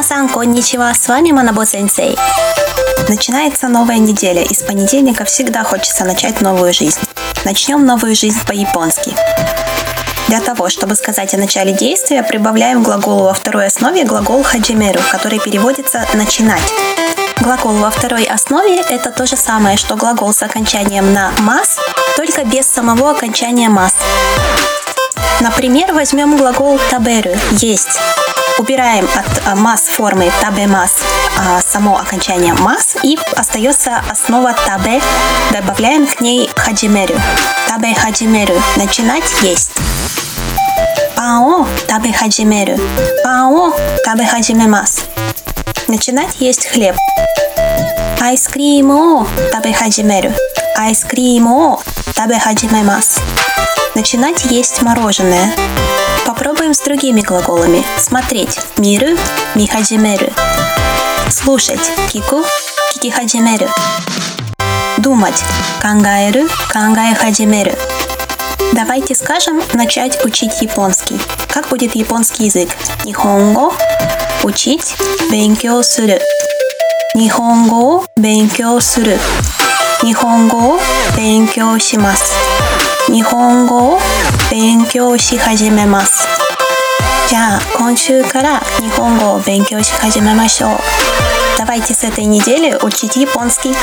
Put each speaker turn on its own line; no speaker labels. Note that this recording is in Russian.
Конничева, с вами Манабо Сенсей. Начинается новая неделя, и с понедельника всегда хочется начать новую жизнь. Начнем новую жизнь по-японски. Для того, чтобы сказать о начале действия, прибавляем глаголу во второй основе глагол хаджимеру, который переводится «начинать». Глагол во второй основе – это то же самое, что глагол с окончанием на «мас», только без самого окончания «мас». Например, возьмем глагол таберу – «есть». Убираем от а, масс формы табе масс само окончание масс и остается основа табе. Добавляем к ней хаджимеру. Табе хаджимеру. Начинать есть. Пао табе хаджимеру. Пао табе хаджимемас. Начинать есть хлеб. Айскрим о табе хаджимеру. Айскрим о табе хаджимемас. Начинать есть мороженое. Попробуем с другими глаголами. Смотреть – миру, михаджимеру. Слушать – кику, кикихаджимеру. Думать – кангаэру, кангаэхаджимеру. Давайте скажем начать учить японский. Как будет японский язык? Нихонго – учить, бенкё суру. Нихонго – бенкё суру. Нихонго – бенкё шимасу. 日本語を勉強し始めますじゃあ今週から日本語を勉強し始めましょう Давайте с этой недели учить японский.